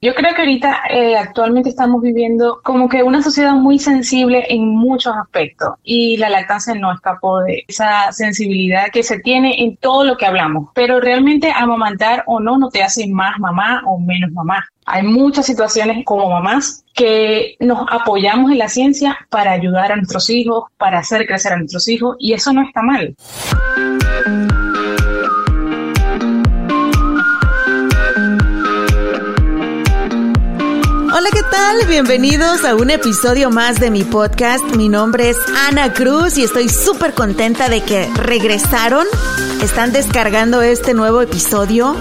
Yo creo que ahorita eh, actualmente estamos viviendo como que una sociedad muy sensible en muchos aspectos y la lactancia no escapó de esa sensibilidad que se tiene en todo lo que hablamos. Pero realmente amamantar o no no te hace más mamá o menos mamá. Hay muchas situaciones como mamás que nos apoyamos en la ciencia para ayudar a nuestros hijos, para hacer crecer a nuestros hijos y eso no está mal. Hola, ¿qué tal? Bienvenidos a un episodio más de mi podcast. Mi nombre es Ana Cruz y estoy súper contenta de que regresaron. Están descargando este nuevo episodio.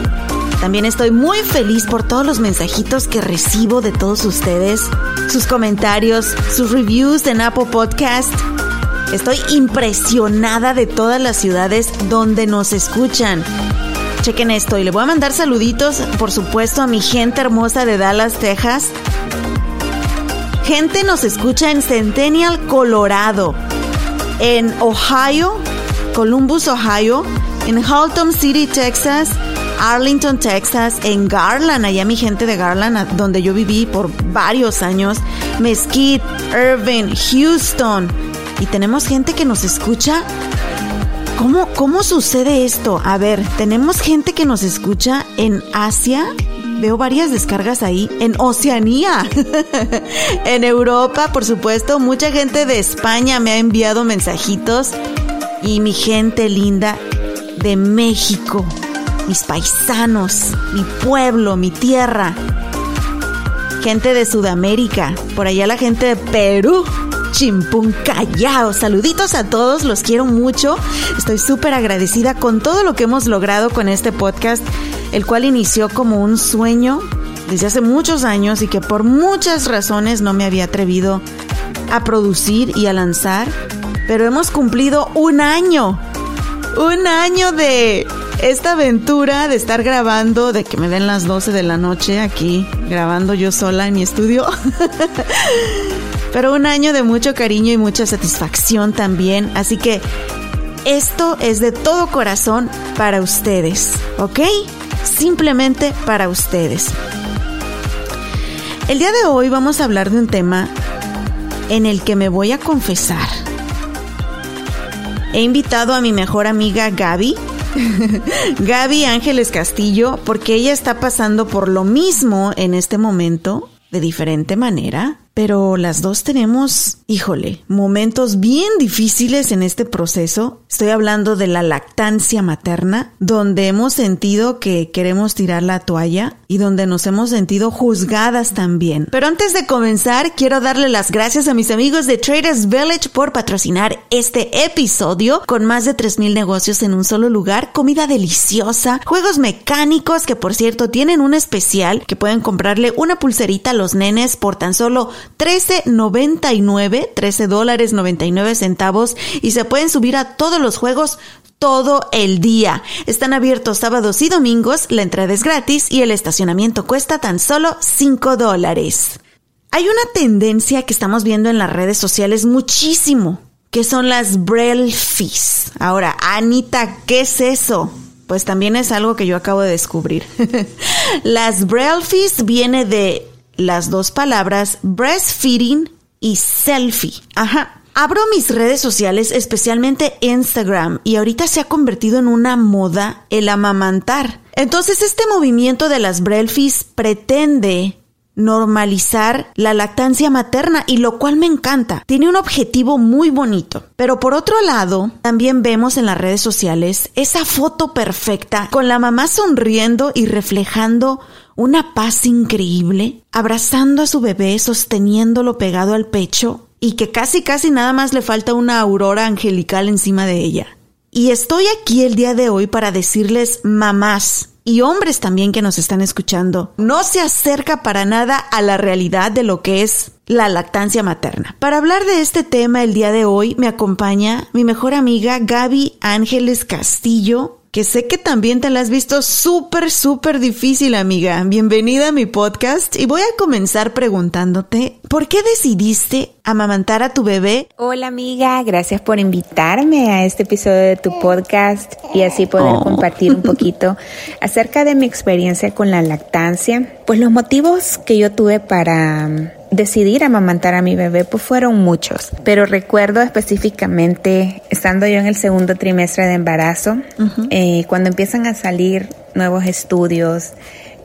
También estoy muy feliz por todos los mensajitos que recibo de todos ustedes, sus comentarios, sus reviews en Apple Podcast. Estoy impresionada de todas las ciudades donde nos escuchan. Chequen esto y le voy a mandar saluditos, por supuesto, a mi gente hermosa de Dallas, Texas. Gente nos escucha en Centennial, Colorado, en Ohio, Columbus, Ohio, en Haltom City, Texas, Arlington, Texas, en Garland, allá mi gente de Garland, donde yo viví por varios años, Mesquite, Irving, Houston. Y tenemos gente que nos escucha ¿Cómo, ¿Cómo sucede esto? A ver, tenemos gente que nos escucha en Asia. Veo varias descargas ahí. En Oceanía. en Europa, por supuesto. Mucha gente de España me ha enviado mensajitos. Y mi gente linda de México. Mis paisanos. Mi pueblo, mi tierra. Gente de Sudamérica. Por allá la gente de Perú. Chimpún Callao. Saluditos a todos, los quiero mucho. Estoy súper agradecida con todo lo que hemos logrado con este podcast, el cual inició como un sueño desde hace muchos años y que por muchas razones no me había atrevido a producir y a lanzar. Pero hemos cumplido un año. Un año de esta aventura de estar grabando, de que me den las 12 de la noche aquí, grabando yo sola en mi estudio. Pero un año de mucho cariño y mucha satisfacción también. Así que esto es de todo corazón para ustedes, ¿ok? Simplemente para ustedes. El día de hoy vamos a hablar de un tema en el que me voy a confesar. He invitado a mi mejor amiga Gaby, Gaby Ángeles Castillo, porque ella está pasando por lo mismo en este momento, de diferente manera. Pero las dos tenemos, híjole, momentos bien difíciles en este proceso. Estoy hablando de la lactancia materna, donde hemos sentido que queremos tirar la toalla y donde nos hemos sentido juzgadas también. Pero antes de comenzar, quiero darle las gracias a mis amigos de Traders Village por patrocinar este episodio con más de 3.000 negocios en un solo lugar, comida deliciosa, juegos mecánicos que por cierto tienen un especial que pueden comprarle una pulserita a los nenes por tan solo 13.99, 13 dólares 99 centavos y se pueden subir a todos los juegos todo el día. Están abiertos sábados y domingos, la entrada es gratis y el estacionamiento cuesta tan solo 5 dólares. Hay una tendencia que estamos viendo en las redes sociales muchísimo, que son las Braille Fees. Ahora, Anita, ¿qué es eso? Pues también es algo que yo acabo de descubrir. las Braille Fees viene de las dos palabras breastfeeding y selfie. Ajá. Abro mis redes sociales, especialmente Instagram, y ahorita se ha convertido en una moda el amamantar. Entonces este movimiento de las Brelfis pretende normalizar la lactancia materna y lo cual me encanta. Tiene un objetivo muy bonito. Pero por otro lado, también vemos en las redes sociales esa foto perfecta con la mamá sonriendo y reflejando una paz increíble, abrazando a su bebé, sosteniéndolo pegado al pecho y que casi casi nada más le falta una aurora angelical encima de ella. Y estoy aquí el día de hoy para decirles, mamás, y hombres también que nos están escuchando, no se acerca para nada a la realidad de lo que es la lactancia materna. Para hablar de este tema el día de hoy me acompaña mi mejor amiga Gaby Ángeles Castillo, que sé que también te la has visto súper, súper difícil, amiga. Bienvenida a mi podcast y voy a comenzar preguntándote, ¿por qué decidiste amamantar a tu bebé? Hola, amiga, gracias por invitarme a este episodio de tu podcast y así poder oh. compartir un poquito acerca de mi experiencia con la lactancia. Pues los motivos que yo tuve para decidir amamantar a mi bebé pues fueron muchos, pero recuerdo específicamente estando yo en el segundo trimestre de embarazo, eh, cuando empiezan a salir nuevos estudios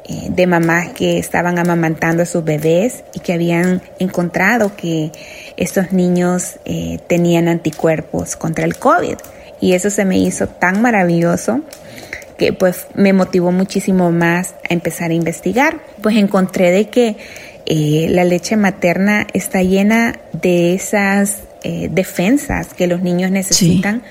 eh, de mamás que estaban amamantando a sus bebés y que habían encontrado que estos niños eh, tenían anticuerpos contra el COVID. Y eso se me hizo tan maravilloso que pues me motivó muchísimo más a empezar a investigar. Pues encontré de que eh, la leche materna está llena de esas eh, defensas que los niños necesitan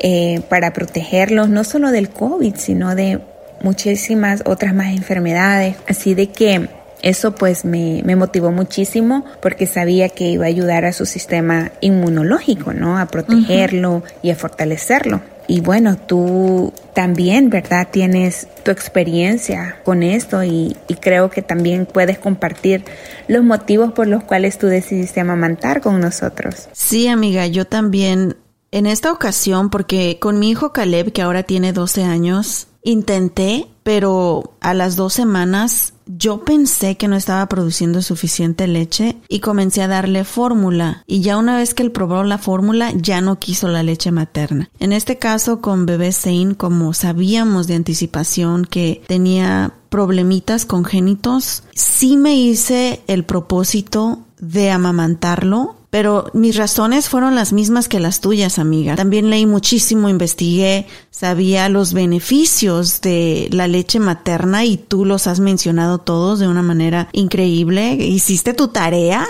eh, para protegerlos no solo del COVID, sino de muchísimas otras más enfermedades. Así de que eso pues me, me, motivó muchísimo porque sabía que iba a ayudar a su sistema inmunológico, ¿no? A protegerlo y a fortalecerlo. Y bueno, tú también, ¿verdad? Tienes tu experiencia con esto y, creo que también puedes compartir los motivos por los cuales tú decidiste amamantar con nosotros. Sí, amiga, yo también en esta ocasión, porque con mi hijo Caleb, que ahora tiene 12 años, intenté, pero a las dos semanas yo pensé que no estaba produciendo suficiente leche y comencé a darle fórmula. Y ya una vez que él probó la fórmula, ya no quiso la leche materna. En este caso, con bebé Zane, como sabíamos de anticipación que tenía problemitas congénitos, sí me hice el propósito de amamantarlo pero mis razones fueron las mismas que las tuyas, amiga. También leí muchísimo, investigué, sabía los beneficios de la leche materna y tú los has mencionado todos de una manera increíble. Hiciste tu tarea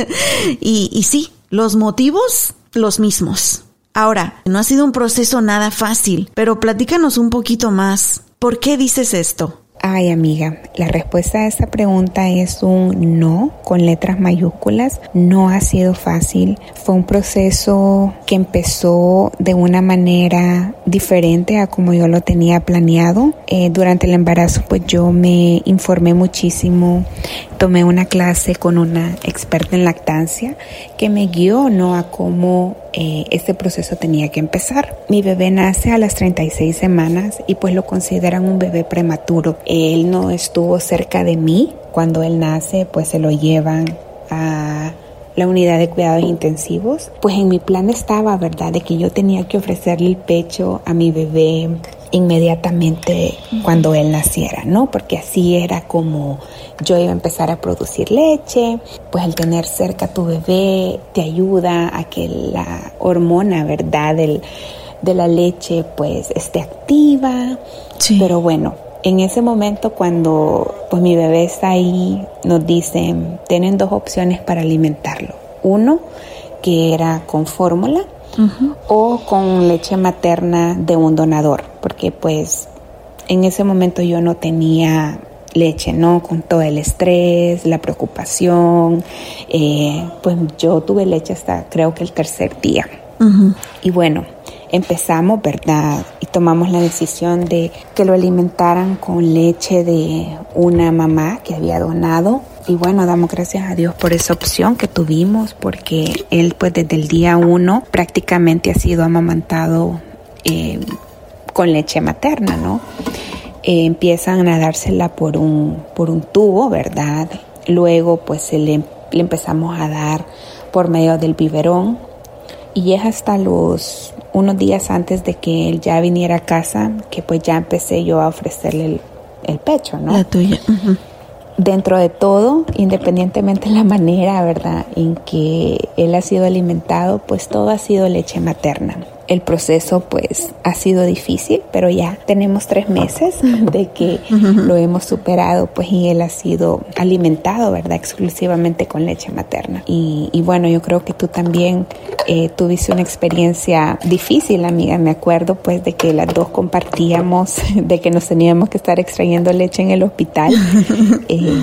y, sí, los motivos los mismos. Ahora, no ha sido un proceso nada fácil, pero platícanos un poquito más. ¿Por qué dices esto? Ay, amiga, la respuesta a esta pregunta es un no con letras mayúsculas. No ha sido fácil. Fue un proceso que empezó de una manera diferente a como yo lo tenía planeado. Eh, durante el embarazo, pues yo me informé muchísimo. Tomé una clase con una experta en lactancia que me guió no a cómo eh, este proceso tenía que empezar. Mi bebé nace a las 36 semanas y pues lo consideran un bebé prematuro. Él no estuvo cerca de mí cuando él nace, pues se lo llevan a la unidad de cuidados intensivos, pues en mi plan estaba, ¿verdad?, de que yo tenía que ofrecerle el pecho a mi bebé inmediatamente cuando él naciera, ¿no? Porque así era como yo iba a empezar a producir leche, pues el tener cerca a tu bebé te ayuda a que la hormona, ¿verdad?, de la leche pues esté activa. Sí. Pero bueno, en ese momento cuando pues mi bebé está ahí, nos dicen, tienen dos opciones para alimentarlo. Uno, que era con fórmula o con leche materna de un donador, porque pues en ese momento yo no tenía leche, ¿no? Con todo el estrés, la preocupación, eh, pues yo tuve leche hasta creo que el tercer día. Y bueno, empezamos, ¿verdad? Y tomamos la decisión de que lo alimentaran con leche de una mamá que había donado. Y bueno, damos gracias a Dios por esa opción que tuvimos, porque él pues desde el día uno prácticamente ha sido amamantado eh, con leche materna, ¿no? Eh, empiezan a dársela por un, por un tubo, ¿verdad? Luego pues se le, le empezamos a dar por medio del biberón y es hasta los unos días antes de que él ya viniera a casa que pues ya empecé yo a ofrecerle el, pecho, ¿no? La tuya. dentro de todo, independientemente de la manera, ¿verdad?, en que él ha sido alimentado, pues todo ha sido leche materna. El proceso pues ha sido difícil, pero ya tenemos tres meses de que lo hemos superado, pues y él ha sido alimentado, ¿verdad? Exclusivamente con leche materna. Y, bueno, yo creo que tú también eh, tuviste una experiencia difícil, amiga. Me acuerdo pues de que las dos compartíamos, de que nos teníamos que estar extrayendo leche en el hospital. Eh,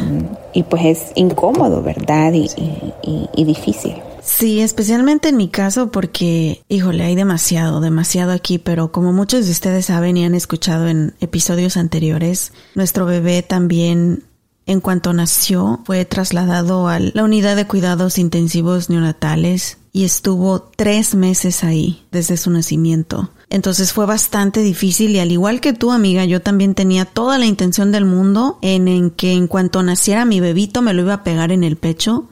y pues es incómodo, ¿verdad? y difícil. Sí, especialmente en mi caso porque, híjole, hay demasiado, demasiado aquí, pero como muchos de ustedes saben y han escuchado en episodios anteriores, nuestro bebé también en cuanto nació, fue trasladado a la unidad de cuidados intensivos neonatales y estuvo tres meses ahí desde su nacimiento. Entonces fue bastante difícil y al igual que tú, amiga, yo también tenía toda la intención del mundo en, en que en cuanto naciera mi bebito me lo iba a pegar en el pecho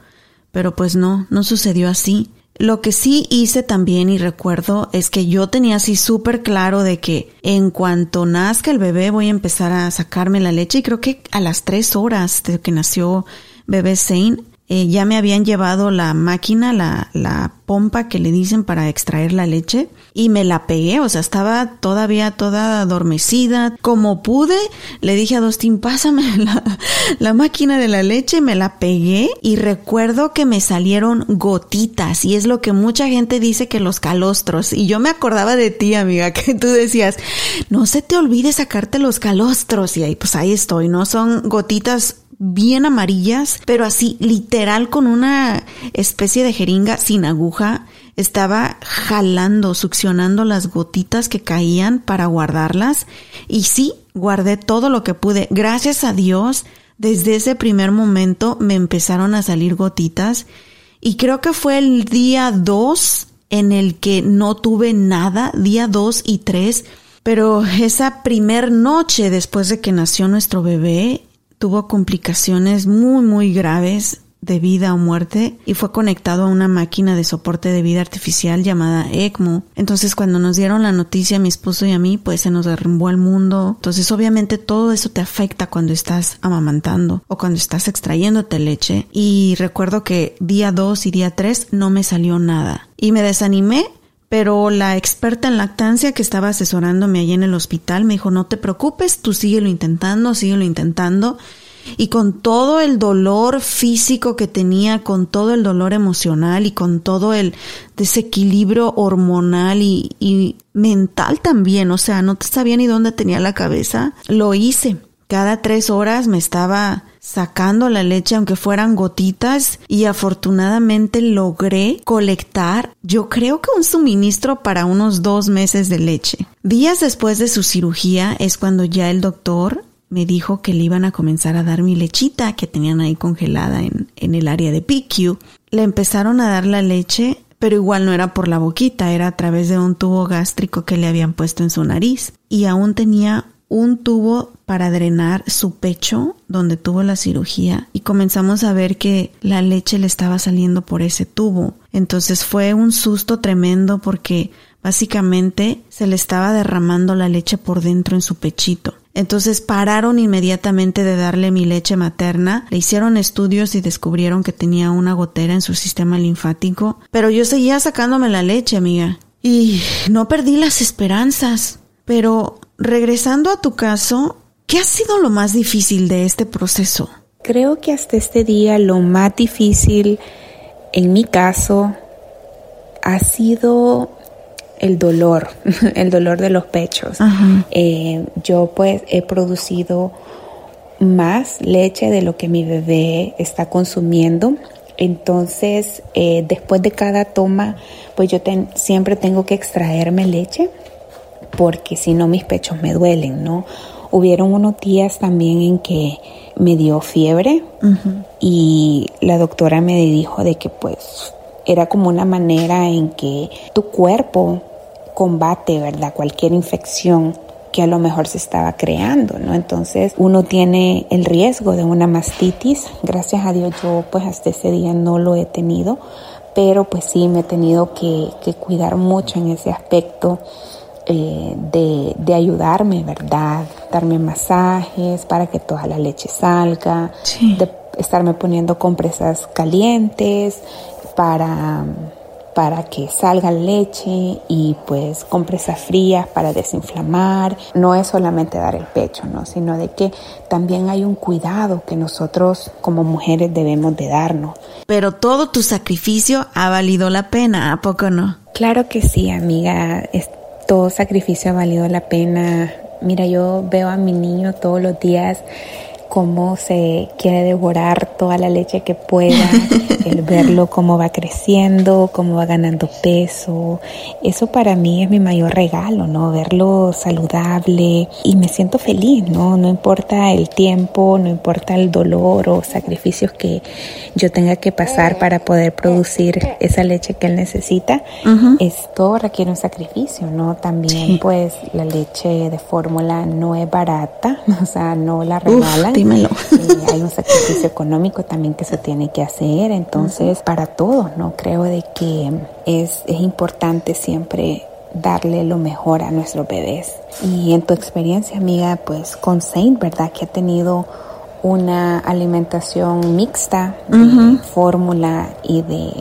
pero pues no, no sucedió así. Lo que sí hice también y recuerdo es que yo tenía así súper claro de que en cuanto nazca el bebé voy a empezar a sacarme la leche y creo que a las tres horas de que nació bebé Zane eh, ya me habían llevado la máquina, la, la pompa que le dicen para extraer la leche y me la pegué, o sea, estaba todavía toda adormecida. Como pude, le dije a Dustin, pásame la, la máquina de la leche, me la pegué y recuerdo que me salieron gotitas y es lo que mucha gente dice que los calostros. Y yo me acordaba de ti, amiga, que tú decías, no se te olvide sacarte los calostros y ahí pues ahí estoy, ¿no? Son gotitas bien amarillas, pero así literal con una especie de jeringa sin aguja. Estaba jalando, succionando las gotitas que caían para guardarlas. Y sí, guardé todo lo que pude. Gracias a Dios, desde ese primer momento me empezaron a salir gotitas. Y creo que fue el día 2 en el que no tuve nada, día 2 y 3. Pero esa primer noche después de que nació nuestro bebé, tuvo complicaciones muy, muy graves de vida o muerte y fue conectado a una máquina de soporte de vida artificial llamada ECMO. Entonces cuando nos dieron la noticia a mi esposo y a mí, pues se nos derrumbó el mundo. Entonces obviamente todo eso te afecta cuando estás amamantando o cuando estás extrayéndote leche. Y recuerdo que día 2 y día 3 no me salió nada. Y me desanimé pero la experta en lactancia que estaba asesorándome allí en el hospital me dijo, no te preocupes, tú síguelo intentando, síguelo intentando. Y con todo el dolor físico que tenía, con todo el dolor emocional y con todo el desequilibrio hormonal y, y mental también, o sea, no sabía ni dónde tenía la cabeza, lo hice. Cada tres horas me estaba sacando la leche aunque fueran gotitas y afortunadamente logré colectar yo creo que un suministro para unos dos meses de leche. Días después de su cirugía es cuando ya el doctor me dijo que le iban a comenzar a dar mi lechita que tenían ahí congelada en, en el área de PQ. Le empezaron a dar la leche pero igual no era por la boquita, era a través de un tubo gástrico que le habían puesto en su nariz y aún tenía un tubo para drenar su pecho donde tuvo la cirugía y comenzamos a ver que la leche le estaba saliendo por ese tubo. Entonces fue un susto tremendo porque básicamente se le estaba derramando la leche por dentro en su pechito. Entonces pararon inmediatamente de darle mi leche materna, le hicieron estudios y descubrieron que tenía una gotera en su sistema linfático, pero yo seguía sacándome la leche, amiga. Y no perdí las esperanzas. Pero regresando a tu caso, ¿qué ha sido lo más difícil de este proceso? Creo que hasta este día lo más difícil en mi caso ha sido el dolor, el dolor de los pechos. Eh, yo pues he producido más leche de lo que mi bebé está consumiendo. Entonces, eh, después de cada toma, pues yo siempre tengo que extraerme leche porque si no mis pechos me duelen, ¿no? Hubieron unos días también en que me dio fiebre y la doctora me dijo de que pues era como una manera en que tu cuerpo combate, ¿verdad? Cualquier infección que a lo mejor se estaba creando, ¿no? Entonces uno tiene el riesgo de una mastitis. Gracias a Dios yo pues hasta ese día no lo he tenido, pero pues sí me he tenido que, que cuidar mucho en ese aspecto eh, de, de, ayudarme, ¿verdad? Darme masajes para que toda la leche salga, de estarme poniendo compresas calientes para para que salga leche y pues compresas frías para desinflamar. No es solamente dar el pecho, ¿no? Sino de que también hay un cuidado que nosotros como mujeres debemos de darnos. Pero todo tu sacrificio ha valido la pena, ¿a poco no? Claro que sí, amiga. Todo sacrificio ha valido la pena. Mira, yo veo a mi niño todos los días cómo se quiere devorar toda la leche que pueda, el verlo cómo va creciendo, cómo va ganando peso. Eso para mí es mi mayor regalo, ¿no? Verlo saludable y me siento feliz, ¿no? No importa el tiempo, no importa el dolor o sacrificios que yo tenga que pasar para poder producir esa leche que él necesita. Esto requiere un sacrificio, ¿no? También pues la leche de fórmula no es barata, o sea, no la regalan hay un sacrificio económico también que se tiene que hacer, entonces para todos, ¿no? Creo de que es, es importante siempre darle lo mejor a nuestros bebés. Y en tu experiencia, amiga, pues con Saint, ¿verdad? Que ha tenido una alimentación mixta de fórmula y de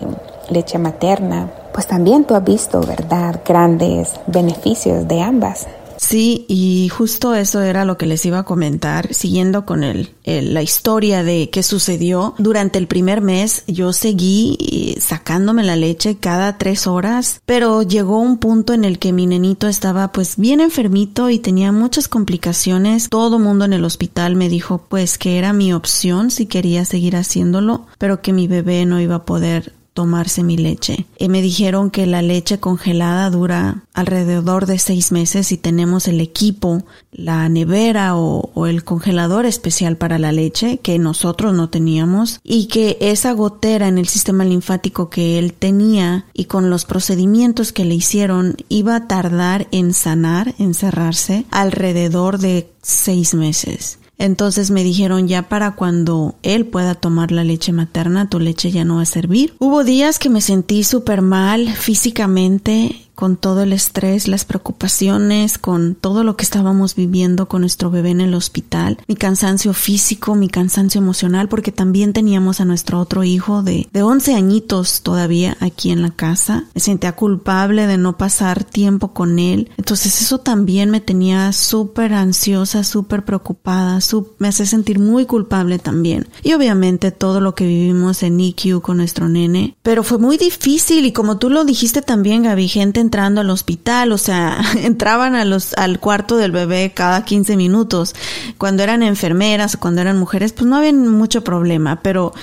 leche materna, pues también tú has visto, ¿verdad? Grandes beneficios de ambas. Sí, y justo eso era lo que les iba a comentar, siguiendo con el, la historia de qué sucedió. Durante el primer mes yo seguí eh, sacándome la leche cada tres horas, pero llegó un punto en el que mi nenito estaba pues bien enfermito y tenía muchas complicaciones. Todo mundo en el hospital me dijo pues que era mi opción si quería seguir haciéndolo, pero que mi bebé no iba a poder tomarse mi leche. Y me dijeron que la leche congelada dura alrededor de seis meses y tenemos el equipo, la nevera o, o, el congelador especial para la leche que nosotros no teníamos y que esa gotera en el sistema linfático que él tenía y con los procedimientos que le hicieron iba a tardar en sanar, en cerrarse alrededor de seis meses. Entonces me dijeron ya para cuando él pueda tomar la leche materna, tu leche ya no va a servir. Hubo días que me sentí súper mal físicamente, con todo el estrés, las preocupaciones, con todo lo que estábamos viviendo con nuestro bebé en el hospital, mi cansancio físico, mi cansancio emocional, porque también teníamos a nuestro otro hijo de, de 11 añitos todavía aquí en la casa. Me sentía culpable de no pasar tiempo con él. Entonces eso también me tenía súper ansiosa, súper preocupada, me hace sentir muy culpable también. Y obviamente todo lo que vivimos en IQ con nuestro nene. Pero fue muy difícil y como tú lo dijiste también, Gaby, gente entrando al hospital, o sea, entraban a los, al cuarto del bebé cada 15 minutos. Cuando eran enfermeras o cuando eran mujeres, pues no había mucho problema, pero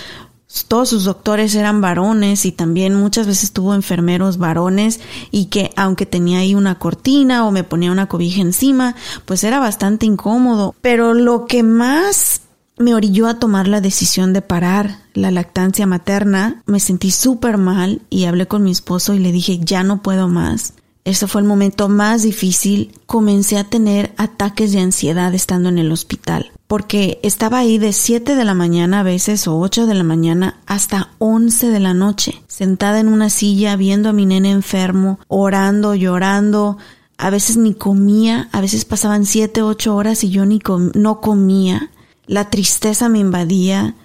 todos sus doctores eran varones y también muchas veces tuvo enfermeros varones y que aunque tenía ahí una cortina o me ponía una cobija encima, pues era bastante incómodo. Pero lo que más me orilló a tomar la decisión de parar la lactancia materna. Me sentí súper mal y hablé con mi esposo y le dije, ya no puedo más. Ese fue el momento más difícil. Comencé a tener ataques de ansiedad estando en el hospital, porque estaba ahí de 7 de la mañana a veces o 8 de la mañana hasta 11 de la noche, sentada en una silla viendo a mi nene enfermo, orando, llorando. A veces ni comía, a veces pasaban 7, 8 horas y yo ni no comía la tristeza me invadía,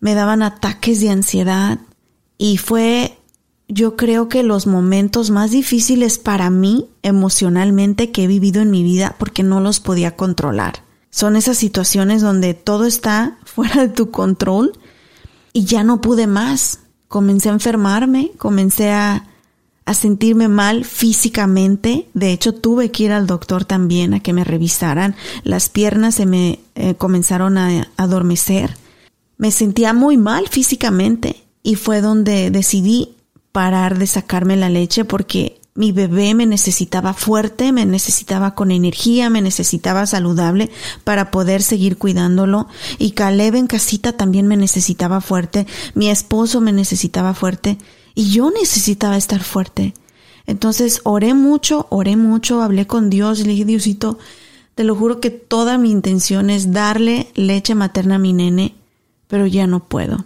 me daban ataques de ansiedad y fue yo creo que los momentos más difíciles para mí emocionalmente que he vivido en mi vida porque no los podía controlar. Son esas situaciones donde todo está fuera de tu control y ya no pude más. Comencé a enfermarme, comencé a a sentirme mal físicamente. De hecho, tuve que ir al doctor también a que me revisaran. Las piernas se me eh, comenzaron a adormecer. Me sentía muy mal físicamente y fue donde decidí parar de sacarme la leche porque mi bebé me necesitaba fuerte, me necesitaba con energía, me necesitaba saludable para poder seguir cuidándolo. Y Caleb en casita también me necesitaba fuerte, mi esposo me necesitaba fuerte. Y yo necesitaba estar fuerte. Entonces oré mucho, oré mucho, hablé con Dios, le dije, Diosito, te lo juro que toda mi intención es darle leche materna a mi nene, pero ya no puedo.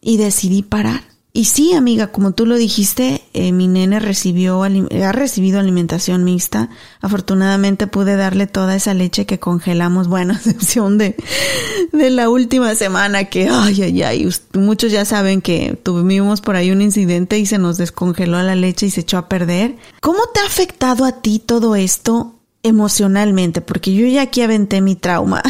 Y decidí parar. Y sí, amiga, como tú lo dijiste, eh, mi nene recibió, ha recibido alimentación mixta. Afortunadamente pude darle toda esa leche que congelamos, bueno, a excepción de, de la última semana que, ay, ay, ay, muchos ya saben que tuvimos por ahí un incidente y se nos descongeló la leche y se echó a perder. ¿Cómo te ha afectado a ti todo esto emocionalmente, porque yo ya aquí aventé mi trauma.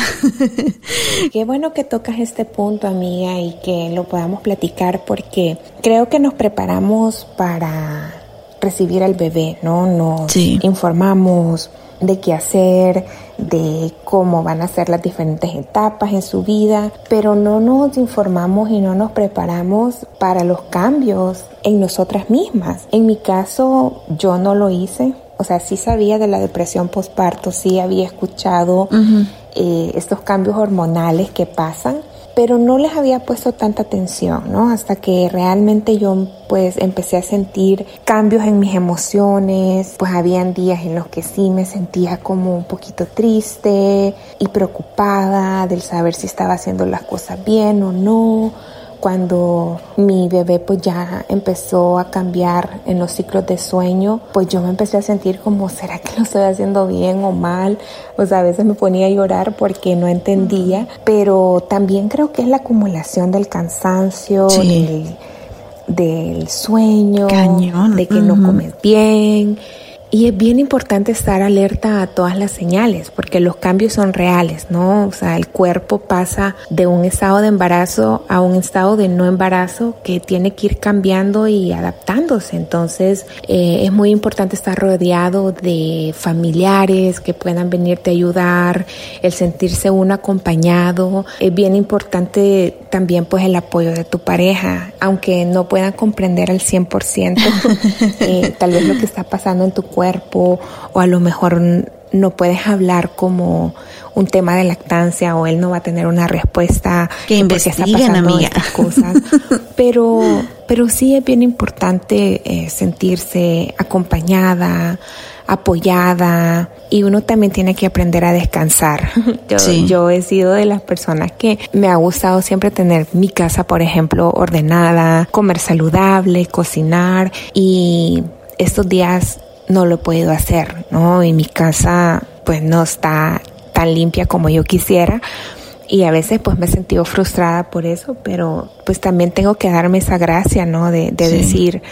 Qué bueno que tocas este punto, amiga, y que lo podamos platicar porque creo que nos preparamos para recibir al bebé, ¿no? Nos informamos de qué hacer, de cómo van a ser las diferentes etapas en su vida, pero no nos informamos y no nos preparamos para los cambios en nosotras mismas. En mi caso, yo no lo hice o sea, sí sabía de la depresión postparto, sí había escuchado eh, estos cambios hormonales que pasan, pero no les había puesto tanta atención, ¿no? Hasta que realmente yo pues empecé a sentir cambios en mis emociones, pues habían días en los que sí me sentía como un poquito triste y preocupada del saber si estaba haciendo las cosas bien o no cuando mi bebé pues ya empezó a cambiar en los ciclos de sueño, pues yo me empecé a sentir como, ¿será que lo estoy haciendo bien o mal? O sea, a veces me ponía a llorar porque no entendía, pero también creo que es la acumulación del cansancio, del, sueño, de que no comes bien. Y es bien importante estar alerta a todas las señales, porque los cambios son reales, ¿no? O sea, el cuerpo pasa de un estado de embarazo a un estado de no embarazo que tiene que ir cambiando y adaptándose. Entonces, eh, es muy importante estar rodeado de familiares que puedan venirte a ayudar, el sentirse uno acompañado. Es bien importante también, pues, el apoyo de tu pareja, aunque no puedan comprender al 100% eh, tal vez lo que está pasando en tu cuerpo cuerpo o a lo mejor no puedes hablar como un tema de lactancia o él no va a tener una respuesta que investiguen amiga. cosas. Pero pero sí es bien importante eh, sentirse acompañada apoyada y uno también tiene que aprender a descansar. Yo, yo he sido de las personas que me ha gustado siempre tener mi casa, por ejemplo, ordenada, comer saludable, cocinar y estos días no lo puedo hacer, ¿no? Y mi casa pues no está tan limpia como yo quisiera y a veces pues me he sentido frustrada por eso, pero pues también tengo que darme esa gracia, ¿no? De, decir,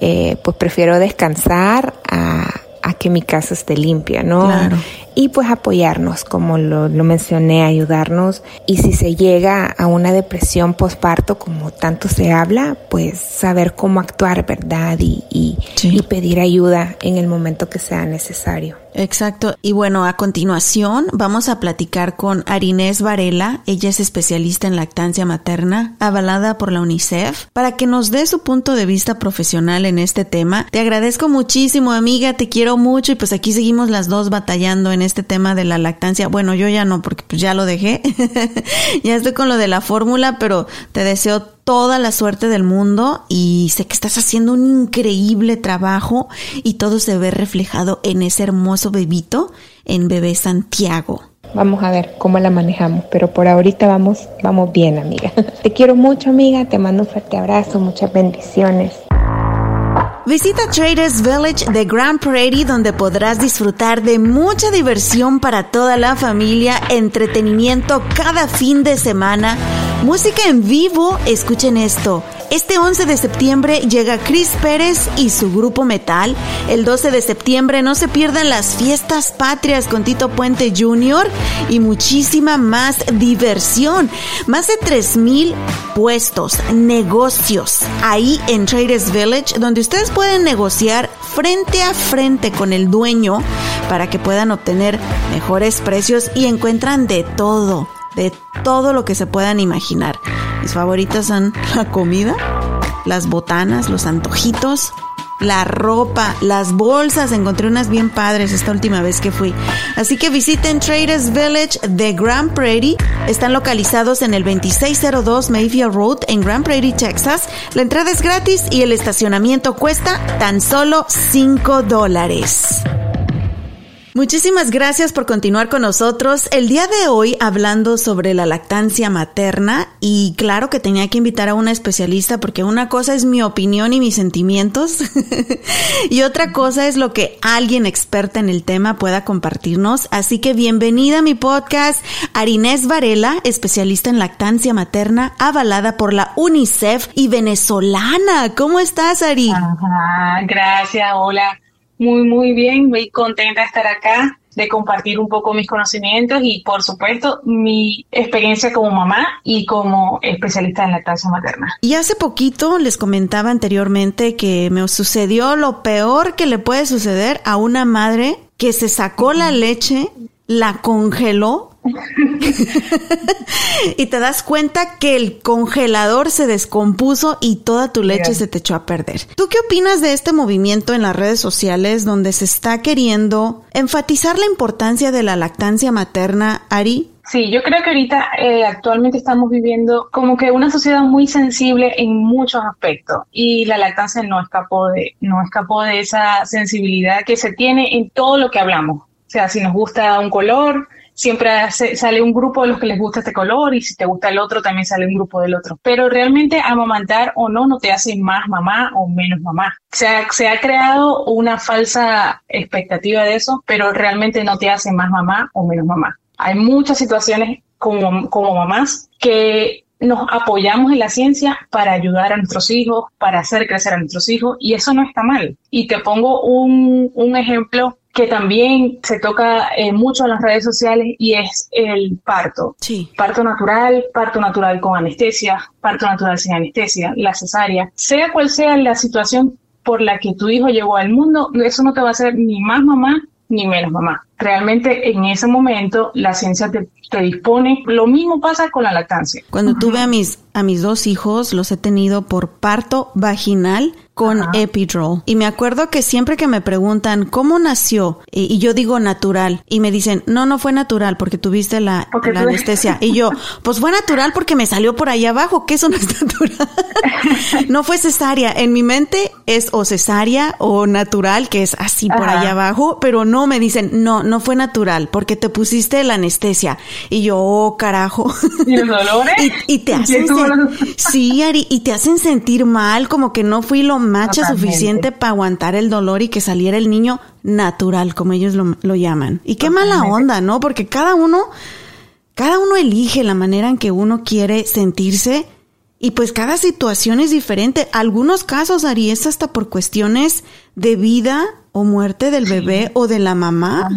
eh, pues prefiero descansar a, a, que mi casa esté limpia, ¿no? Claro y pues apoyarnos, como lo, mencioné, ayudarnos. Y si se llega a una depresión postparto, como tanto se habla, pues saber cómo actuar, ¿verdad? Y, y, y pedir ayuda en el momento que sea necesario. Exacto. Y bueno, a continuación vamos a platicar con Arinés Varela. Ella es especialista en lactancia materna, avalada por la UNICEF, para que nos dé su punto de vista profesional en este tema. Te agradezco muchísimo, amiga. Te quiero mucho y pues aquí seguimos las dos batallando en este tema de la lactancia. Bueno, yo ya no, porque pues ya lo dejé. ya estoy con lo de la fórmula, pero te deseo toda la suerte del mundo y sé que estás haciendo un increíble trabajo y todo se ve reflejado en ese hermoso bebito, en bebé Santiago. Vamos a ver cómo la manejamos, pero por ahorita vamos, vamos bien, amiga. Te quiero mucho, amiga. Te mando un fuerte abrazo, muchas bendiciones. Visita Traders Village de Grand Prairie donde podrás disfrutar de mucha diversión para toda la familia, entretenimiento cada fin de semana, música en vivo, escuchen esto este 11 de septiembre llega Chris Pérez y su grupo Metal. El 12 de septiembre no se pierdan las fiestas patrias con Tito Puente Jr. y muchísima más diversión. Más de 3.000 puestos, negocios ahí en Traders Village donde ustedes pueden negociar frente a frente con el dueño para que puedan obtener mejores precios y encuentran de todo de todo lo que se puedan imaginar. Mis favoritas son la comida, las botanas, los antojitos, la ropa, las bolsas. Encontré unas bien padres esta última vez que fui. Así que visiten Traders Village de Grand Prairie. Están localizados en el 2602 Mayfield Road en Grand Prairie, Texas. La entrada es gratis y el estacionamiento cuesta tan solo 5 dólares. Muchísimas gracias por continuar con nosotros. El día de hoy hablando sobre la lactancia materna y claro que tenía que invitar a una especialista porque una cosa es mi opinión y mis sentimientos y otra cosa es lo que alguien experta en el tema pueda compartirnos. Así que bienvenida a mi podcast, Arinés Varela, especialista en lactancia materna, avalada por la UNICEF y venezolana. ¿Cómo estás, Ari? gracias, hola. Muy, muy bien, muy contenta de estar acá, de compartir un poco mis conocimientos y, por supuesto, mi experiencia como mamá y como especialista en lactancia materna. Y hace poquito les comentaba anteriormente que me sucedió lo peor que le puede suceder a una madre que se sacó la leche, la congeló y te das cuenta que el congelador se descompuso y toda tu leche se te echó a perder. ¿Tú qué opinas de este movimiento en las redes sociales donde se está queriendo enfatizar la importancia de la lactancia materna, Ari? Sí, yo creo que ahorita eh, actualmente estamos viviendo como que una sociedad muy sensible en muchos aspectos y la lactancia no escapó de no escapó de esa sensibilidad que se tiene en todo lo que hablamos. O sea, si nos gusta un color, siempre sale un grupo de los que les gusta este color y si te gusta el otro también sale un grupo del otro. Pero realmente amamantar o no no te hace más mamá o menos mamá. Se ha, se ha creado una falsa expectativa de eso, pero realmente no te hace más mamá o menos mamá. Hay muchas situaciones como, como mamás que nos apoyamos en la ciencia para ayudar a nuestros hijos, para hacer crecer a nuestros hijos, y eso no está mal. Y te pongo un, un ejemplo que también se toca eh, mucho en las redes sociales y es el parto. Sí. Parto natural, parto natural con anestesia, parto natural sin anestesia, la cesárea. Sea cual sea la situación por la que tu hijo llegó al mundo, eso no te va a hacer ni más mamá ni menos mamá. Realmente en ese momento la ciencia te, dispone. Lo mismo pasa con la lactancia. Cuando tuve a mis, a mis dos hijos, los he tenido por parto vaginal con epidural. Y me acuerdo que siempre que me preguntan cómo nació, y, yo digo natural, y me dicen, no, no fue natural porque tuviste la, anestesia. Y yo, pues fue natural porque me salió por ahí abajo, que eso no es natural. no fue cesárea. En mi mente es o cesárea o natural, que es así por ahí abajo, pero no me dicen, no, no fue natural porque te pusiste la anestesia. Y yo, oh, carajo. ¿Y los dolores? y, te hacen, sí, Ari, y te hacen sentir mal, como que no fui lo macha suficiente para aguantar el dolor y que saliera el niño natural, como ellos lo, llaman. Y qué mala onda, ¿no? Porque cada uno, cada uno elige la manera en que uno quiere sentirse y pues cada situación es diferente. Algunos casos, Ari, es hasta por cuestiones de vida o muerte del bebé o de la mamá.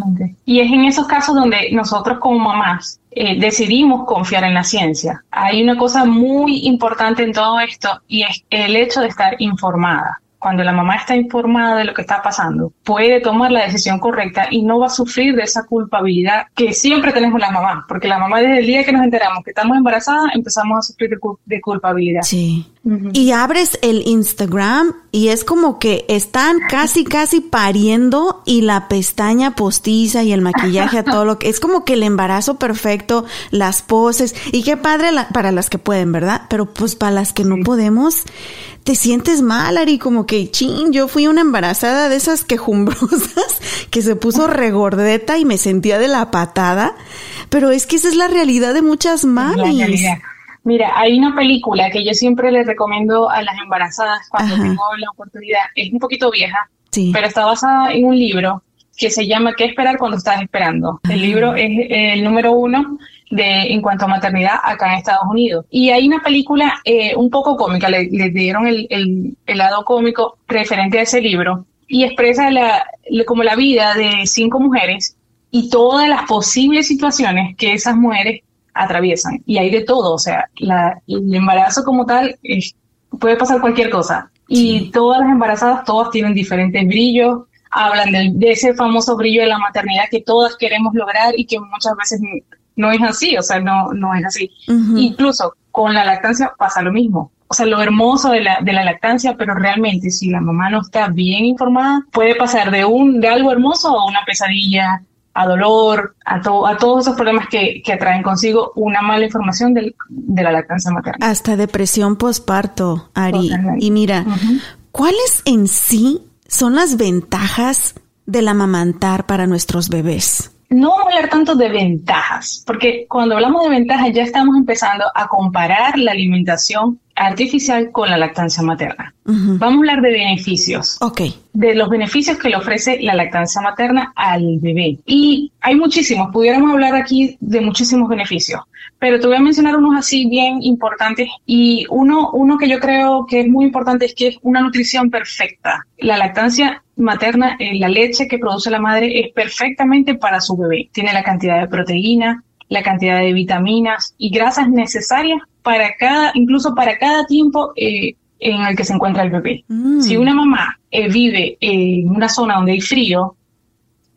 Y es en esos casos donde nosotros como mamás eh, decidimos confiar en la ciencia. Hay una cosa muy importante en todo esto y es el hecho de estar informada cuando la mamá está informada de lo que está pasando, puede tomar la decisión correcta y no va a sufrir de esa culpabilidad que siempre tenemos la mamá, porque la mamá desde el día que nos enteramos que estamos embarazadas empezamos a sufrir de, culpabilidad. Sí. Y abres el Instagram y es como que están casi, casi pariendo y la pestaña postiza y el maquillaje a todo lo que es como que el embarazo perfecto, las poses y qué padre para las que pueden, ¿verdad? Pero pues para las que no podemos, te sientes mal, Ari, como que, chin, yo fui una embarazada de esas quejumbrosas que se puso regordeta y me sentía de la patada, pero es que esa es la realidad de muchas mamis. Mira, hay una película que yo siempre les recomiendo a las embarazadas cuando tengo la oportunidad. Es un poquito vieja, pero está basada en un libro que se llama ¿Qué esperar cuando estás esperando? El libro es el número uno de, en cuanto a maternidad acá en Estados Unidos. Y hay una película eh, un poco cómica, le, dieron el, el, lado cómico referente a ese libro y expresa la, como la vida de cinco mujeres y todas las posibles situaciones que esas mujeres atraviesan. Y hay de todo, o sea, la, el embarazo como tal puede pasar cualquier cosa. Y todas las embarazadas, todas tienen diferentes brillos, hablan de, de, ese famoso brillo de la maternidad que todas queremos lograr y que muchas veces no es así, o sea, no, no es así. Incluso con la lactancia pasa lo mismo. O sea, lo hermoso de la, de la lactancia, pero realmente si la mamá no está bien informada, puede pasar de un de algo hermoso a una pesadilla, a dolor, a, a todos esos problemas que, que atraen consigo una mala información de la lactancia materna. Hasta depresión postparto, Ari. Y mira, ¿cuáles en sí son las ventajas del amamantar para nuestros bebés? no vamos a hablar tanto de ventajas, porque cuando hablamos de ventajas ya estamos empezando a comparar la alimentación artificial con la lactancia materna. Vamos a hablar de beneficios. Ok. De los beneficios que le ofrece la lactancia materna al bebé. Y hay muchísimos, pudiéramos hablar aquí de muchísimos beneficios, pero te voy a mencionar unos así bien importantes. Y uno, uno que yo creo que es muy importante es que es una nutrición perfecta. La lactancia materna, eh, la leche que produce la madre es perfectamente para su bebé. Tiene la cantidad de proteína, la cantidad de vitaminas y grasas necesarias para cada, incluso para cada tiempo eh, en el que se encuentra el bebé. Mm. Si una mamá eh, vive en una zona donde hay frío,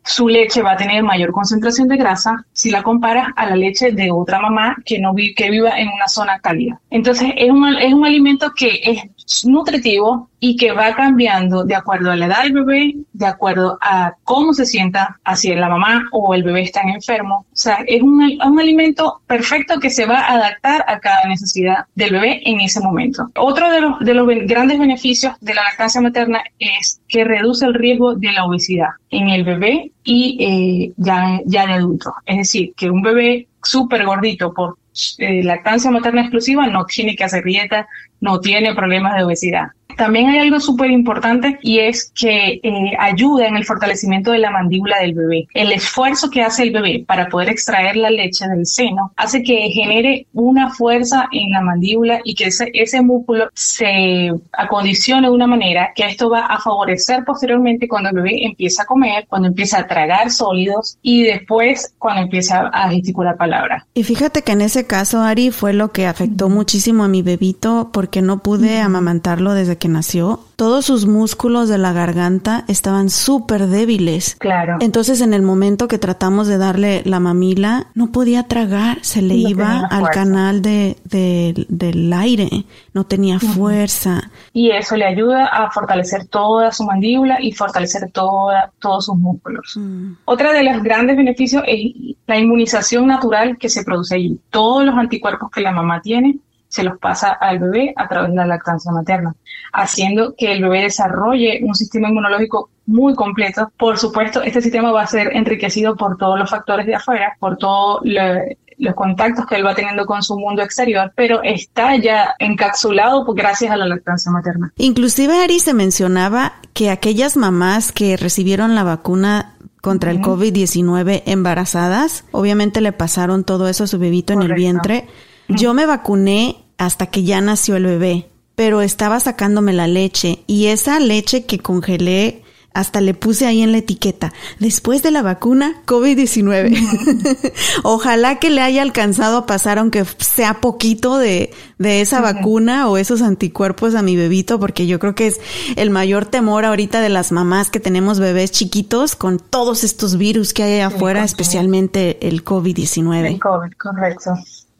su leche va a tener mayor concentración de grasa si la comparas a la leche de otra mamá que no que viva en una zona cálida. Entonces es un, es un alimento que es nutritivo y que va cambiando de acuerdo a la edad del bebé, de acuerdo a cómo se sienta, si la mamá o el bebé están enfermos. O sea, es un, un alimento perfecto que se va a adaptar a cada necesidad del bebé en ese momento. Otro de los, de los grandes beneficios de la lactancia materna es que reduce el riesgo de la obesidad en el bebé y eh, ya, ya de adulto. Es decir, que un bebé súper gordito por eh, lactancia materna exclusiva no tiene que hacer dieta, no tiene problemas de obesidad. También hay algo súper importante y es que eh, ayuda en el fortalecimiento de la mandíbula del bebé. El esfuerzo que hace el bebé para poder extraer la leche del seno hace que genere una fuerza en la mandíbula y que ese, ese músculo se acondicione de una manera que esto va a favorecer posteriormente cuando el bebé empieza a comer, cuando empieza a tragar sólidos y después cuando empieza a gesticular palabras. Y fíjate que en ese caso, Ari, fue lo que afectó muchísimo a mi bebito porque no pude amamantarlo desde que nació, todos sus músculos de la garganta estaban súper débiles. Claro. Entonces, en el momento que tratamos de darle la mamila, no podía tragar, se le iba al canal de, del aire, no tenía fuerza. Y eso le ayuda a fortalecer toda su mandíbula y fortalecer toda, todos sus músculos. Otra de los grandes beneficios es la inmunización natural que se produce allí. Todos los anticuerpos que la mamá tiene se los pasa al bebé a través de la lactancia materna, haciendo que el bebé desarrolle un sistema inmunológico muy completo. Por supuesto, este sistema va a ser enriquecido por todos los factores de afuera, por todos los contactos que él va teniendo con su mundo exterior, pero está ya encapsulado gracias a la lactancia materna. Inclusive, Ari, se mencionaba que aquellas mamás que recibieron la vacuna contra el COVID-19 embarazadas, obviamente le pasaron todo eso a su bebito en el vientre. Yo me vacuné hasta que ya nació el bebé, pero estaba sacándome la leche y esa leche que congelé hasta le puse ahí en la etiqueta, después de la vacuna COVID-19. Ojalá que le haya alcanzado a pasar, aunque sea poquito de, de esa vacuna o esos anticuerpos a mi bebito, porque yo creo que es el mayor temor ahorita de las mamás que tenemos bebés chiquitos con todos estos virus que hay afuera, especialmente el COVID-19. El COVID, correcto.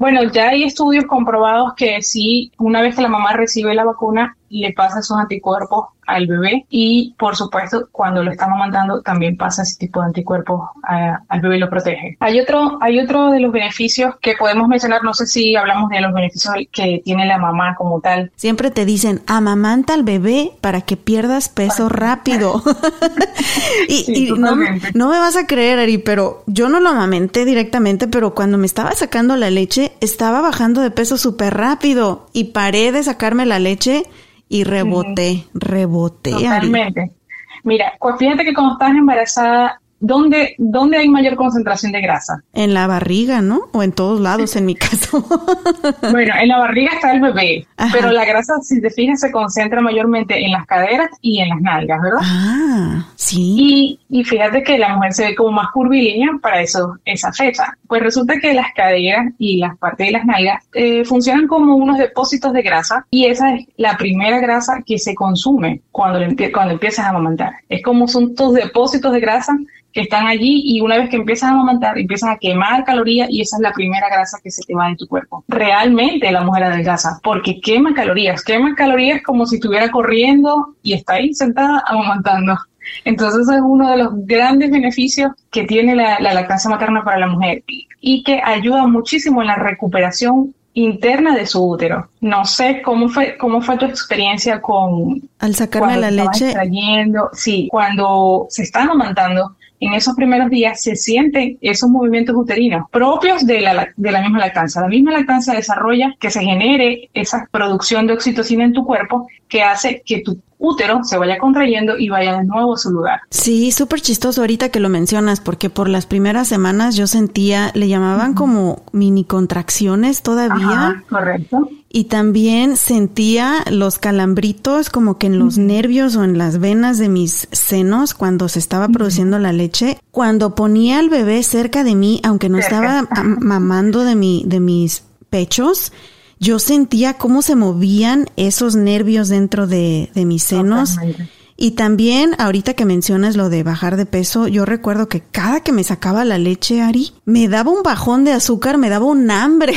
Bueno, ya hay estudios comprobados que sí, una vez que la mamá recibe la vacuna, le pasa esos anticuerpos al bebé y por supuesto cuando lo estamos mandando también pasa ese tipo de anticuerpos al bebé y lo protege. Hay otro, hay otro de los beneficios que podemos mencionar, no sé si hablamos de los beneficios que tiene la mamá como tal. Siempre te dicen amamanta al bebé para que pierdas peso rápido. y, no, no, me vas a creer, Ari, pero yo no lo amamenté directamente, pero cuando me estaba sacando la leche estaba bajando de peso súper rápido y paré de sacarme la leche y reboté, reboté. Totalmente. Mira, pues fíjate que cuando estás embarazada ¿Dónde, ¿Dónde hay mayor concentración de grasa? En la barriga, ¿no? O en todos lados, en mi caso. bueno, en la barriga está el bebé, pero la grasa, si te fijas, se concentra mayormente en las caderas y en las nalgas, ¿verdad? Ah, sí. Y, y fíjate que la mujer se ve como más curvilínea para eso, esa fecha. Pues resulta que las caderas y las partes de las nalgas eh, funcionan como unos depósitos de grasa y esa es la primera grasa que se consume cuando, cuando empiezas a amamantar. Es como son tus depósitos de grasa que están allí y una vez que empiezas a amamantar, empiezas a quemar calorías y esa es la primera grasa que se te va de tu cuerpo. Realmente la mujer adelgaza porque quema calorías, quema calorías como si estuviera corriendo y está ahí sentada amamantando. Entonces es uno de los grandes beneficios que tiene la, lactancia materna para la mujer y que ayuda muchísimo en la recuperación interna de su útero. No sé cómo fue cómo fue tu experiencia con al sacarme la leche sí, cuando se está amamantando en esos primeros días se sienten esos movimientos uterinos propios de la, de la misma lactancia. La misma lactancia desarrolla que se genere esa producción de oxitocina en tu cuerpo que hace que tu útero se vaya contrayendo y vaya de nuevo a su lugar. Sí, súper chistoso ahorita que lo mencionas, porque por las primeras semanas yo sentía, le llamaban como mini contracciones todavía. correcto. Y también sentía los calambritos como que en los nervios o en las venas de mis senos cuando se estaba produciendo la leche. Cuando ponía al bebé cerca de mí, aunque no estaba mamando de mi, de mis pechos, yo sentía cómo se movían esos nervios dentro de, de mis senos. Y también, ahorita que mencionas lo de bajar de peso, yo recuerdo que cada que me sacaba la leche, Ari, me daba un bajón de azúcar, me daba un hambre.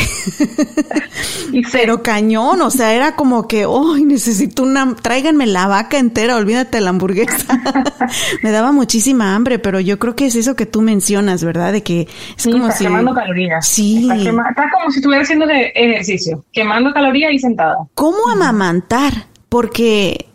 Pero cañón, o sea, era como que, ¡ay, necesito una, tráiganme la vaca entera, olvídate la hamburguesa! me daba muchísima hambre, pero yo creo que es eso que tú mencionas, ¿verdad? De que es como si... quemando calorías. Sí. Está, como si estuviera haciendo ejercicio, quemando calorías y sentada. ¿Cómo amamantar? Porque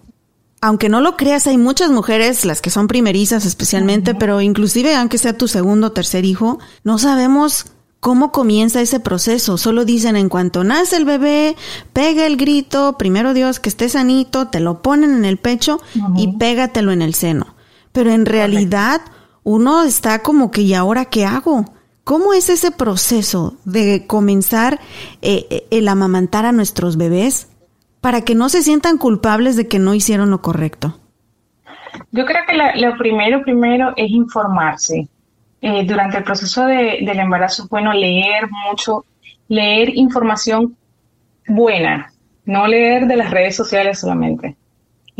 aunque no lo creas, hay muchas mujeres, las que son primerizas especialmente, pero inclusive aunque sea tu segundo o tercer hijo, no sabemos cómo comienza ese proceso. Solo dicen en cuanto nace el bebé, pega el grito, primero Dios que esté sanito, te lo ponen en el pecho y pégatelo en el seno. Pero en realidad uno está como que, ¿y ahora qué hago? ¿Cómo es ese proceso de comenzar eh, eh, el amamantar a nuestros bebés? Para que no se sientan culpables de que no hicieron lo correcto? Yo creo que lo primero, primero es informarse. Eh, durante el proceso de, del embarazo es bueno leer mucho, leer información buena, no leer de las redes sociales solamente